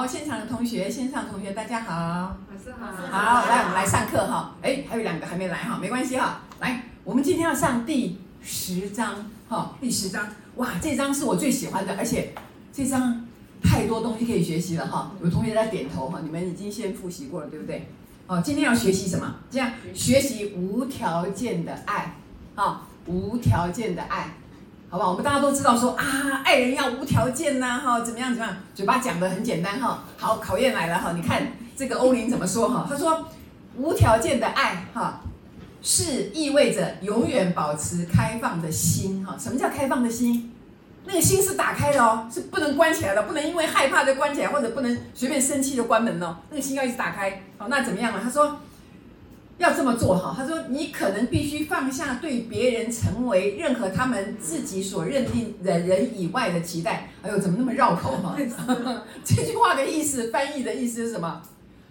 好，现场的同学，线上同学，大家好。老师好。好，来，我们来上课哈。哎，还有两个还没来哈，没关系哈。来，我们今天要上第十章哈，第十章。哇，这章是我最喜欢的，而且这章太多东西可以学习了哈。有同学在点头哈，你们已经先复习过了，对不对？哦，今天要学习什么？这样学习无条件的爱，啊，无条件的爱。好不好？我们大家都知道说啊，爱人要无条件呐，哈，怎么样怎么样？嘴巴讲得很简单哈。好，考验来了哈，你看这个欧林怎么说哈？他说，无条件的爱哈，是意味着永远保持开放的心哈。什么叫开放的心？那个心是打开的哦，是不能关起来的，不能因为害怕就关起来，或者不能随便生气就关门哦。那个心要一直打开。好，那怎么样呢？他说。要这么做哈，他说你可能必须放下对别人成为任何他们自己所认定的人以外的期待。哎呦，怎么那么绕口哈？这句话的意思，翻译的意思是什么？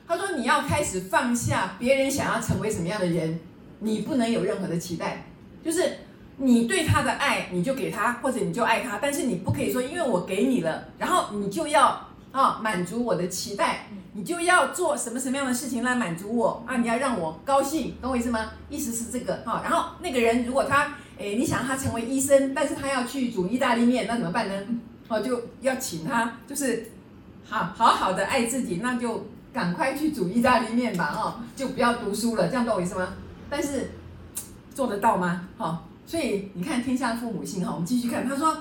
他说你要开始放下别人想要成为什么样的人，你不能有任何的期待，就是你对他的爱，你就给他，或者你就爱他，但是你不可以说因为我给你了，然后你就要啊满足我的期待。你就要做什么什么样的事情来满足我啊？你要让我高兴，懂我意思吗？意思是这个哈。然后那个人如果他诶，你想他成为医生，但是他要去煮意大利面，那怎么办呢？哦，就要请他，就是好好好的爱自己，那就赶快去煮意大利面吧，哦，就不要读书了，这样懂我意思吗？但是做得到吗？哈，所以你看天下父母心哈，我们继续看，他说，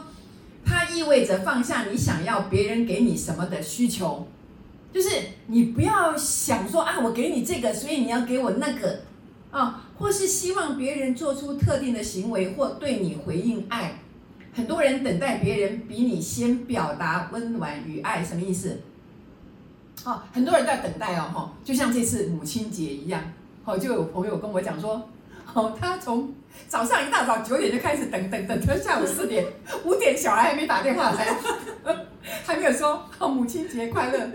它意味着放下你想要别人给你什么的需求。就是你不要想说啊，我给你这个，所以你要给我那个，啊，或是希望别人做出特定的行为或对你回应爱。很多人等待别人比你先表达温暖与爱，什么意思？哦，很多人在等待哦，哈，就像这次母亲节一样，哦，就有朋友跟我讲说，哦，他从早上一大早九点就开始等等等，等下午四点五点小孩还没打电话来，还没有说，母亲节快乐。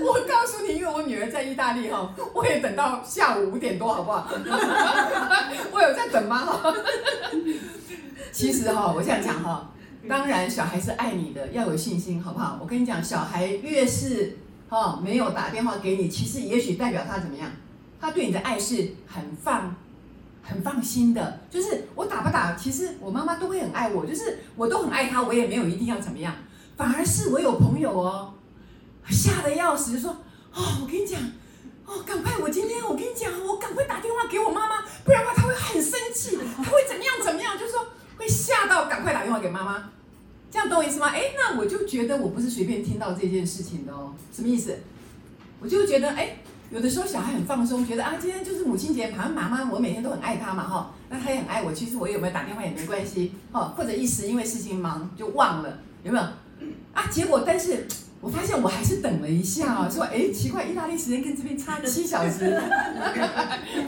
我告诉你，因为我女儿在意大利哈，我也等到下午五点多，好不好？我有在等吗？哈，其实哈，我这样讲哈，当然小孩是爱你的，要有信心，好不好？我跟你讲，小孩越是哈没有打电话给你，其实也许代表他怎么样？他对你的爱是很放、很放心的。就是我打不打，其实我妈妈都会很爱我，就是我都很爱她，我也没有一定要怎么样。反而是我有朋友哦。吓得要死，就说：“哦，我跟你讲，哦，赶快！我今天我跟你讲，我赶快打电话给我妈妈，不然的话她会很生气，她会怎么样怎么样？就是说会吓到，赶快打电话给妈妈，这样懂我意思吗？哎，那我就觉得我不是随便听到这件事情的哦，什么意思？我就觉得，哎，有的时候小孩很放松，觉得啊，今天就是母亲节，好像妈妈我每天都很爱她嘛，哈，那她也很爱我，其实我有没有打电话也没关系，哦，或者一时因为事情忙就忘了，有没有？啊，结果但是。”我发现我还是等了一下，说哎，奇怪，意大利时间跟这边差七小时，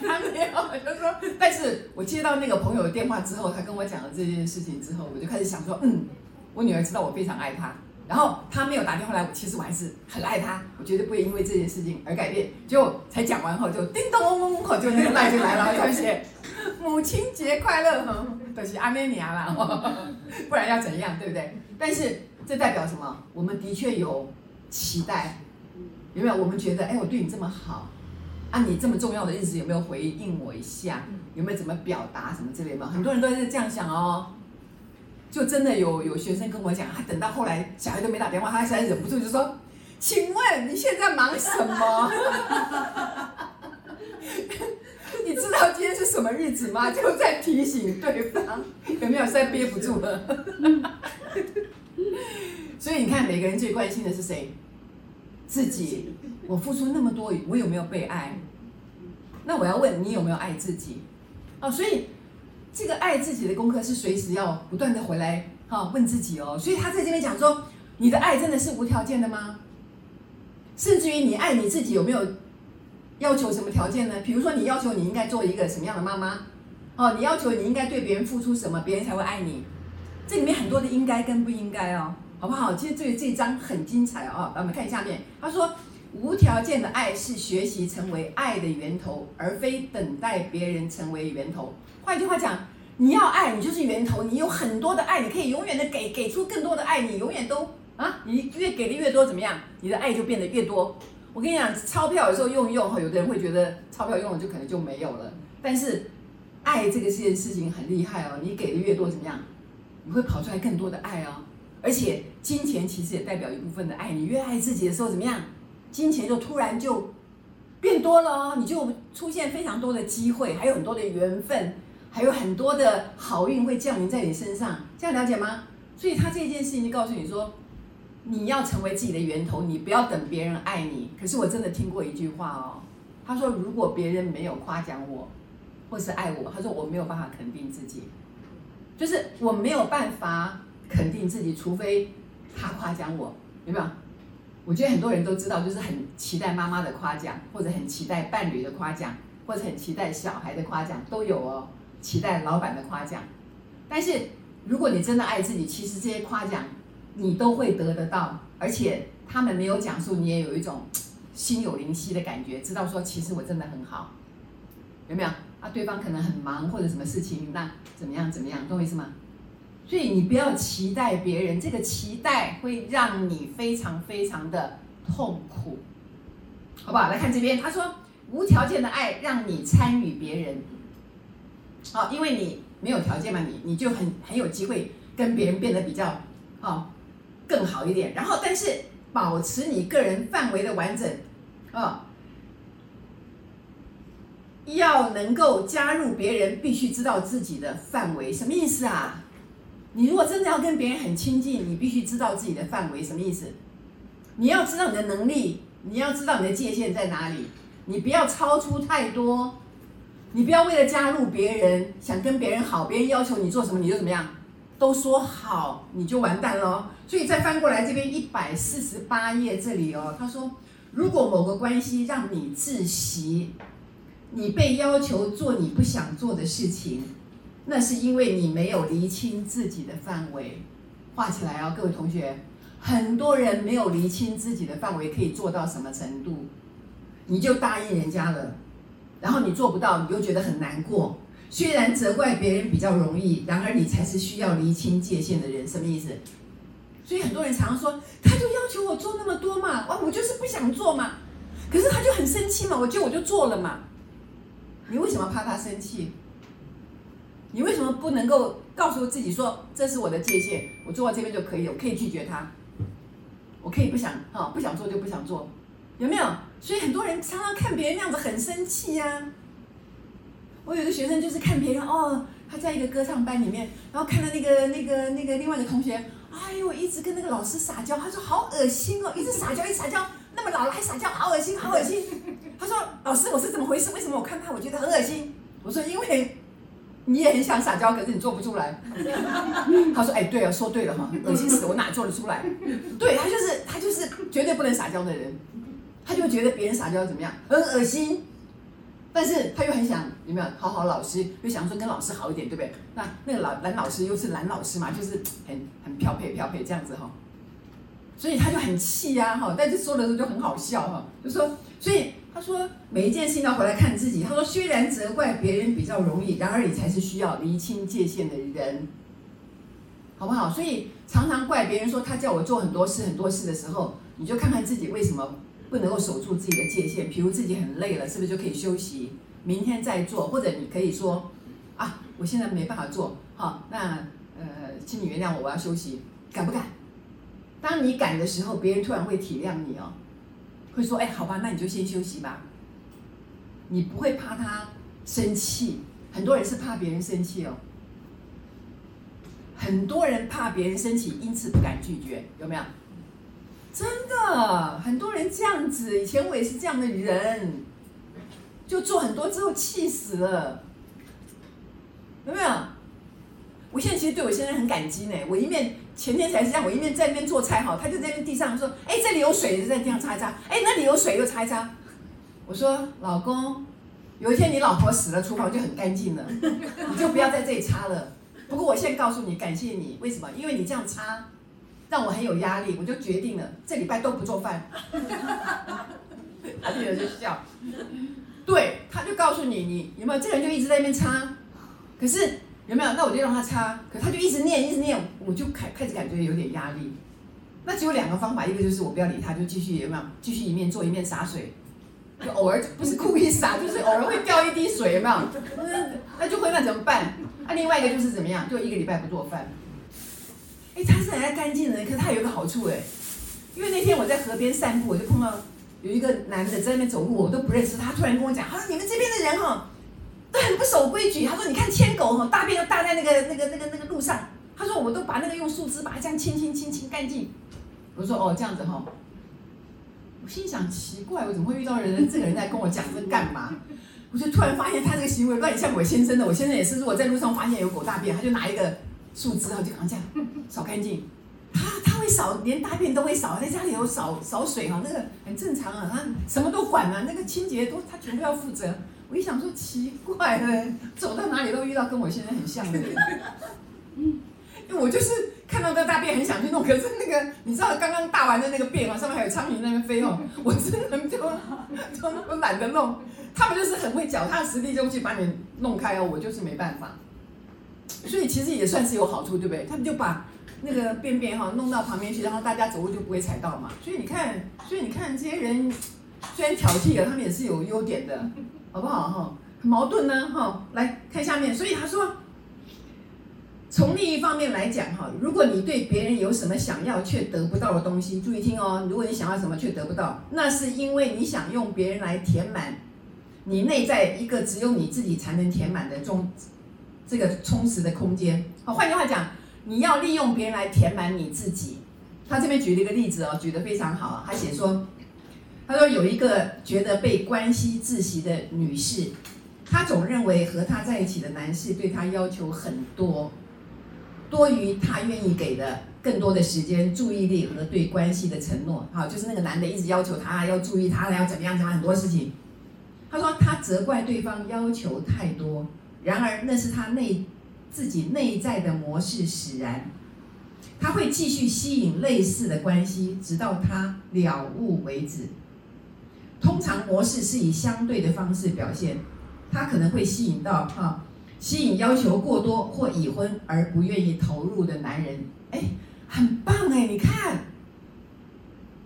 他没有，就说，但是我接到那个朋友的电话之后，他跟我讲了这件事情之后，我就开始想说，嗯，我女儿知道我非常爱她，然后他没有打电话来，我其实我还是很爱他，我绝对不会因为这件事情而改变。就才讲完后，就叮咚嗡嗡嗡，就那个赖就来了，就写 母亲节快乐，都是阿妹娘啦，不然要怎样，对不对？但是。这代表什么？我们的确有期待，有没有？我们觉得，哎，我对你这么好，啊，你这么重要的日子有没有回应我一下？有没有怎么表达什么之类的？很多人都是这样想哦。就真的有有学生跟我讲，他等到后来小孩都没打电话，他实在忍不住就说：“请问你现在忙什么？你知道今天是什么日子吗？”就在提醒对方，有没有？实在憋不住了。所以你看，每个人最关心的是谁？自己。我付出那么多，我有没有被爱？那我要问你有没有爱自己？哦，所以这个爱自己的功课是随时要不断的回来哈问自己哦。所以他在这边讲说，你的爱真的是无条件的吗？甚至于你爱你自己有没有要求什么条件呢？比如说你要求你应该做一个什么样的妈妈？哦，你要求你应该对别人付出什么，别人才会爱你？这里面很多的应该跟不应该哦，好不好？其实这这一章很精彩哦。来，我们看下面，他说，无条件的爱是学习成为爱的源头，而非等待别人成为源头。换句话讲，你要爱你就是源头，你有很多的爱，你可以永远的给给出更多的爱，你永远都啊，你越给的越多，怎么样？你的爱就变得越多。我跟你讲，钞票有时候用一用哈，有的人会觉得钞票用了就可能就没有了。但是爱这个件事情很厉害哦，你给的越多，怎么样？你会跑出来更多的爱哦。而且金钱其实也代表一部分的爱，你越爱自己的时候，怎么样？金钱就突然就变多了哦，你就出现非常多的机会，还有很多的缘分，还有很多的好运会降临在你身上。这样了解吗？所以他这件事情就告诉你说，你要成为自己的源头，你不要等别人爱你。可是我真的听过一句话哦，他说如果别人没有夸奖我，或是爱我，他说我没有办法肯定自己，就是我没有办法。肯定自己，除非他夸奖我，有没有？我觉得很多人都知道，就是很期待妈妈的夸奖，或者很期待伴侣的夸奖，或者很期待小孩的夸奖，都有哦。期待老板的夸奖，但是如果你真的爱自己，其实这些夸奖你都会得得到，而且他们没有讲述，你也有一种心有灵犀的感觉，知道说其实我真的很好，有没有？啊，对方可能很忙或者什么事情，那怎么样怎么样，懂我意思吗？所以你不要期待别人，这个期待会让你非常非常的痛苦，好不好？来看这边，他说无条件的爱让你参与别人，好，因为你没有条件嘛，你你就很很有机会跟别人变得比较哦更好一点。然后，但是保持你个人范围的完整，啊，要能够加入别人，必须知道自己的范围，什么意思啊？你如果真的要跟别人很亲近，你必须知道自己的范围，什么意思？你要知道你的能力，你要知道你的界限在哪里，你不要超出太多，你不要为了加入别人，想跟别人好，别人要求你做什么你就怎么样，都说好你就完蛋了。所以再翻过来这边一百四十八页这里哦，他说，如果某个关系让你窒息，你被要求做你不想做的事情。那是因为你没有厘清自己的范围，画起来哦，各位同学，很多人没有厘清自己的范围可以做到什么程度，你就答应人家了，然后你做不到，你又觉得很难过。虽然责怪别人比较容易，然而你才是需要厘清界限的人，什么意思？所以很多人常常说，他就要求我做那么多嘛，哇，我就是不想做嘛，可是他就很生气嘛，我就我就做了嘛，你为什么怕他生气？你为什么不能够告诉自己说，这是我的界限，我做到这边就可以了，我可以拒绝他，我可以不想哈，不想做就不想做，有没有？所以很多人常常看别人那样子很生气呀、我有个学生就是看别人哦，他在一个歌唱班里面，然后看到那个那个那个另外的同学，哎呦，一直跟那个老师撒娇，他说好恶心哦，一直撒娇一直撒娇，那么老了还撒娇，好恶心好恶心。他说老师，我是怎么回事？为什么我看他我觉得很恶心？我说因为。你也很想撒娇，可是你做不出来。他说：“哎，对啊，说对了哈，恶心死，我哪做得出来？对，他就是他就是绝对不能撒娇的人，他就觉得别人撒娇怎么样，很恶心。但是他又很想有没有讨好老师，又想说跟老师好一点，对不对？那那个老蓝老师又是蓝老师嘛，就是很很飘配飘配这样子哈。所以他就很气呀哈，但是说的时候就很好笑哈，就说所以。”他说：“每一件事情要回来看自己。”他说：“虽然责怪别人比较容易，然而你才是需要厘清界限的人，好不好？所以常常怪别人说他叫我做很多事很多事的时候，你就看看自己为什么不能够守住自己的界限。比如自己很累了，是不是就可以休息，明天再做？或者你可以说：啊，我现在没办法做，好，那呃，请你原谅我，我要休息，敢不敢？当你敢的时候，别人突然会体谅你哦。”会说：“哎，好吧，那你就先休息吧。你不会怕他生气，很多人是怕别人生气哦。很多人怕别人生气，因此不敢拒绝，有没有？真的，很多人这样子。以前我也是这样的人，就做很多之后气死了，有没有？我现在其实对我先生很感激呢。我一面。”前天才是这样，我一面在那边做菜哈，他就在那边地上说：“哎，这里有水，就在地上擦一擦。哎，那里有水，又擦一擦。”我说：“老公，有一天你老婆死了，厨房就很干净了，你就不要在这里擦了。不过我现在告诉你，感谢你，为什么？因为你这样擦，让我很有压力，我就决定了这礼拜都不做饭。”他女儿就笑。对，他就告诉你，你有没有这个人就一直在那边擦，可是。有没有？那我就让他擦，可他就一直念，一直念，我就开开始感觉有点压力。那只有两个方法，一个就是我不要理他，就继续有没有？继续一面做一面洒水，就偶尔不是故意洒，就是偶尔会掉一滴水，有没有？那就会那怎么办？啊，另外一个就是怎么样？就一个礼拜不做饭。哎，他是很爱干净的人，可是他有一个好处哎，因为那天我在河边散步，我就碰到有一个男的在那边走路，我都不认识他，突然跟我讲，他说你们这边的人哈，都很不守规矩。他说你看牵狗哈，大便都大在那个那个那个那个路上。他说我都把那个用树枝把它这样清清清清干净。我说哦这样子哈，我心想奇怪，我怎么会遇到人这个人在跟我讲这干嘛？我就突然发现他这个行为有点像我先生的，我先生也是，如果在路上发现有狗大便，他就拿一个。树枝，啊就好像这样 扫干净。他他会扫，连大便都会扫，在家里头扫扫水哈，那个很正常啊。他什么都管啊，那个清洁都他全部要负责。我一想说奇怪了，走到哪里都遇到跟我现在很像的人。嗯，因为我就是看到这大便很想去弄，可是那个你知道刚刚大完的那个便啊，上面还有苍蝇在那边飞哦，我真的就就懒得弄。他们就是很会脚踏实地就去把你弄开哦，我就是没办法。所以其实也算是有好处，对不对？他们就把那个便便哈弄到旁边去，然后大家走路就不会踩到嘛。所以你看，所以你看这些人虽然挑剔了，他们也是有优点的，好不好哈？矛盾呢哈。来看下面，所以他说，从另一方面来讲哈，如果你对别人有什么想要却得不到的东西，注意听哦。如果你想要什么却得不到，那是因为你想用别人来填满你内在一个只有你自己才能填满的中。这个充实的空间，好，换句话讲，你要利用别人来填满你自己。他这边举了一个例子哦，举得非常好。他写说，他说有一个觉得被关系窒息的女士，她总认为和她在一起的男士对她要求很多，多于她愿意给的更多的时间、注意力和对关系的承诺。好，就是那个男的一直要求她要注意她，要怎么样，怎么很多事情。他说他责怪对方要求太多。然而，那是他内自己内在的模式使然，他会继续吸引类似的关系，直到他了悟为止。通常模式是以相对的方式表现，他可能会吸引到哈，吸引要求过多或已婚而不愿意投入的男人。哎，很棒哎，你看，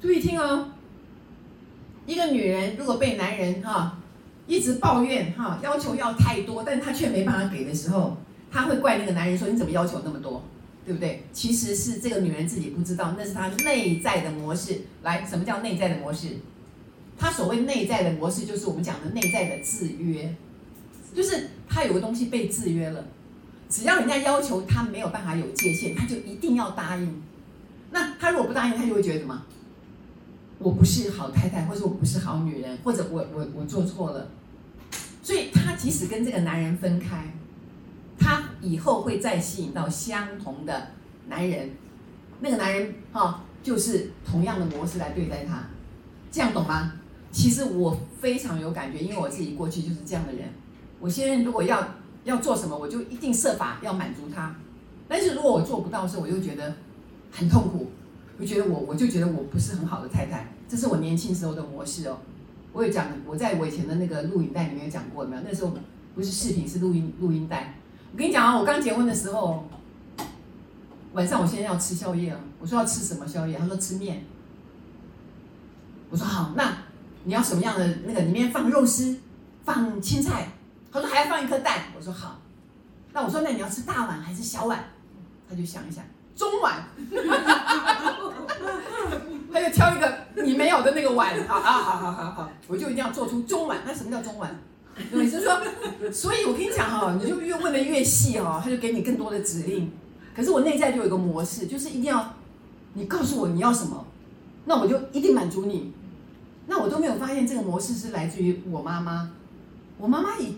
注意听哦，一个女人如果被男人哈。一直抱怨哈，要求要太多，但他却没办法给的时候，他会怪那个男人说：“你怎么要求那么多？对不对？”其实是这个女人自己不知道，那是她内在的模式。来，什么叫内在的模式？她所谓内在的模式，就是我们讲的内在的制约，就是她有个东西被制约了。只要人家要求她没有办法有界限，她就一定要答应。那她如果不答应，她就会觉得什么？我不是好太太，或者我不是好女人，或者我我我做错了。她，即使跟这个男人分开，他以后会再吸引到相同的男人，那个男人哈，就是同样的模式来对待他，这样懂吗？其实我非常有感觉，因为我自己过去就是这样的人。我现在如果要要做什么，我就一定设法要满足他，但是如果我做不到的时候，我就觉得很痛苦，我觉得我我就觉得我不是很好的太太，这是我年轻时候的模式哦。我有讲，我在我以前的那个录影带里面有讲过，有没有？那时候不是视频，是录音录音带。我跟你讲啊，我刚结婚的时候，晚上我现在要吃宵夜啊。我说要吃什么宵夜？他说吃面。我说好，那你要什么样的那个？里面放肉丝，放青菜。他说还要放一颗蛋。我说好。那我说那你要吃大碗还是小碗？他就想一想，中碗。他就挑一个你没有的那个碗，好啊，好好好好，我就一定要做出中碗。那什么叫中碗？你，是说，所以我跟你讲哈，你就越问的越细哈，他就给你更多的指令。可是我内在就有一个模式，就是一定要你告诉我你要什么，那我就一定满足你。那我都没有发现这个模式是来自于我妈妈，我妈妈以。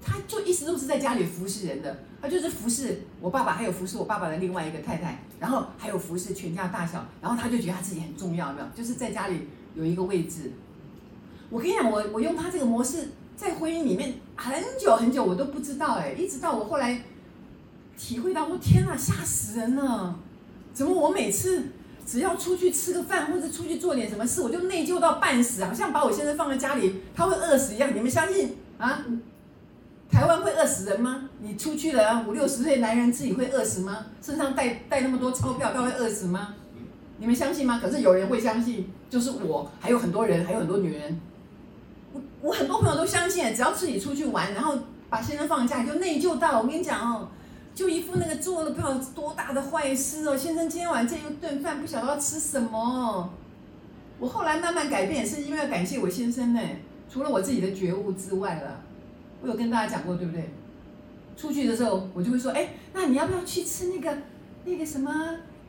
她就一直都是在家里服侍人的，他就是服侍我爸爸，还有服侍我爸爸的另外一个太太，然后还有服侍全家大小，然后他就觉得他自己很重要，没有？就是在家里有一个位置。我跟你讲，我我用他这个模式在婚姻里面很久很久，我都不知道哎，一直到我后来体会到我，天哪，吓死人了！怎么我每次只要出去吃个饭或者出去做点什么事，我就内疚到半死，好像把我先生放在家里，他会饿死一样。你们相信啊？台湾会饿死人吗？你出去了，五六十岁男人自己会饿死吗？身上带带那么多钞票，他会饿死吗？你们相信吗？可是有人会相信，就是我，还有很多人，还有很多女人。我我很多朋友都相信，只要自己出去玩，然后把先生放假，就内疚到我跟你讲哦，就一副那个做了不知道多大的坏事哦。先生今天晚上这一顿饭不晓得要吃什么。我后来慢慢改变，是因为要感谢我先生呢。除了我自己的觉悟之外了，我有跟大家讲过，对不对？出去的时候，我就会说，哎，那你要不要去吃那个那个什么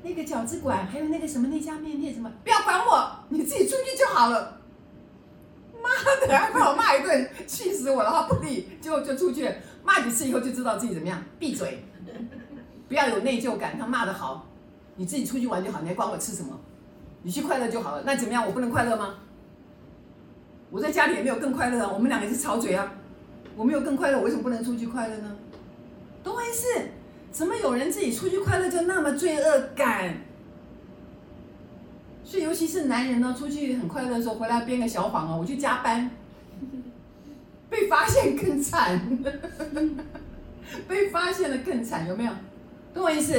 那个饺子馆，还有那个什么那家面店什么？不要管我，你自己出去就好了。妈的，还把我骂一顿，气死我了！不理，就就出去，骂几次以后就知道自己怎么样，闭嘴，不要有内疚感。他骂的好，你自己出去玩就好，你还管我吃什么？你去快乐就好了。那怎么样？我不能快乐吗？我在家里也没有更快乐啊。我们两个是吵嘴啊，我没有更快乐，我为什么不能出去快乐呢？懂我意思？怎么有人自己出去快乐就那么罪恶感？所以尤其是男人呢，出去很快乐的时候，回来编个小谎哦，我去加班，被发现更惨，被发现了更惨，有没有？懂我意思？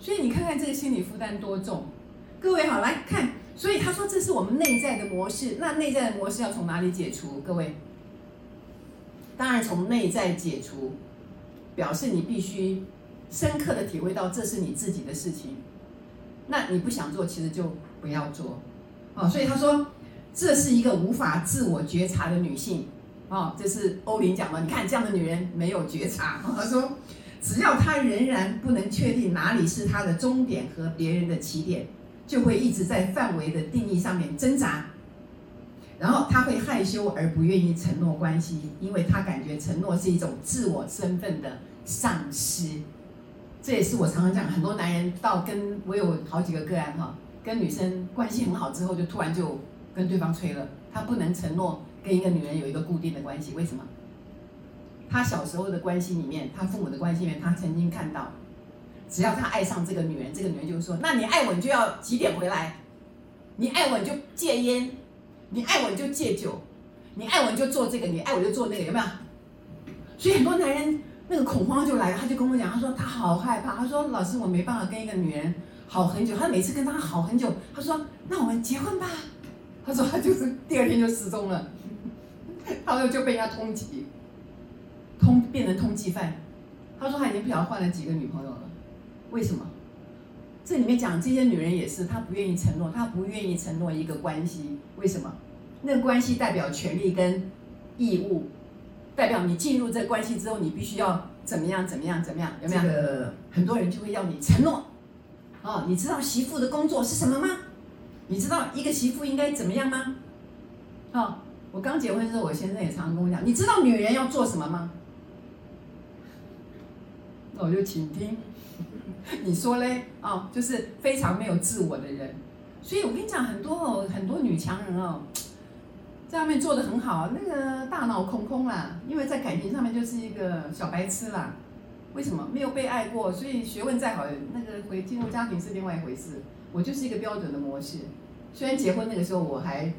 所以你看看这个心理负担多重。各位好，来看，所以他说这是我们内在的模式，那内在的模式要从哪里解除？各位，当然从内在解除。表示你必须深刻的体会到这是你自己的事情，那你不想做，其实就不要做，哦，所以他说这是一个无法自我觉察的女性，哦，这是欧林讲的，你看这样的女人没有觉察，他说只要她仍然不能确定哪里是她的终点和别人的起点，就会一直在范围的定义上面挣扎。然后他会害羞而不愿意承诺关系，因为他感觉承诺是一种自我身份的丧失。这也是我常常讲，很多男人到跟我有好几个个案哈，跟女生关系很好之后，就突然就跟对方吹了。他不能承诺跟一个女人有一个固定的关系，为什么？他小时候的关系里面，他父母的关系里面，他曾经看到，只要他爱上这个女人，这个女人就说：“那你爱我，你就要几点回来？你爱我，你就戒烟。”你爱我你就戒酒，你爱我你就做这个，你爱我就做那个，有没有？所以很多男人那个恐慌就来了，他就跟我讲，他说他好害怕，他说老师我没办法跟一个女人好很久，他每次跟她好很久，他说那我们结婚吧，他说他就是第二天就失踪了，他说就被人家通缉，通变成通缉犯，他说他已经不晓得换了几个女朋友了，为什么？这里面讲这些女人也是，她不愿意承诺，她不愿意承诺一个关系，为什么？那个关系代表权利跟义务，代表你进入这关系之后，你必须要怎么样怎么样怎么样，有没有？这个很多人就会要你承诺。哦，你知道媳妇的工作是什么吗？你知道一个媳妇应该怎么样吗？哦，我刚结婚的时候，我先生也常常跟我讲，你知道女人要做什么吗？那我就请听。你说嘞？哦，就是非常没有自我的人，所以我跟你讲，很多，很多女强人哦，在外面做的很好，那个大脑空空啦，因为在感情上面就是一个小白痴啦。为什么？没有被爱过，所以学问再好，那个回进入家庭是另外一回事。我就是一个标准的模式，虽然结婚那个时候我还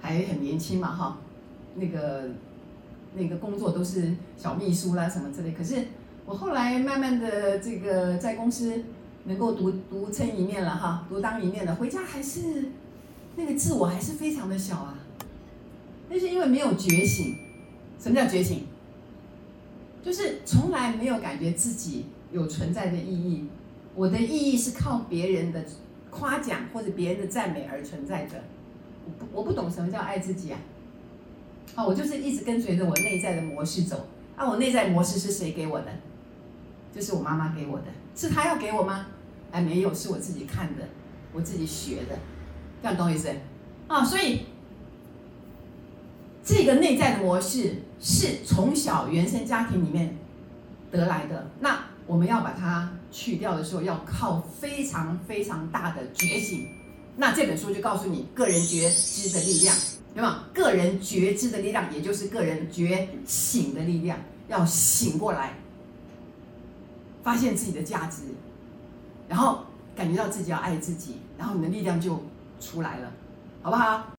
还很年轻嘛，哈，那个那个工作都是小秘书啦什么之类，可是。我后来慢慢的这个在公司能够独独撑一面了哈，独当一面了，回家还是那个自我还是非常的小啊。那是因为没有觉醒。什么叫觉醒？就是从来没有感觉自己有存在的意义。我的意义是靠别人的夸奖或者别人的赞美而存在的。我不我不懂什么叫爱自己啊。好，我就是一直跟随着我内在的模式走。啊，我内在模式是谁给我的？就是我妈妈给我的，是她要给我吗？哎，没有，是我自己看的，我自己学的，这样懂我意思？啊，所以这个内在的模式是从小原生家庭里面得来的。那我们要把它去掉的时候，要靠非常非常大的觉醒。那这本书就告诉你个人觉知的力量，对吗？个人觉知的力量，也就是个人觉醒的力量，要醒过来。发现自己的价值，然后感觉到自己要爱自己，然后你的力量就出来了，好不好？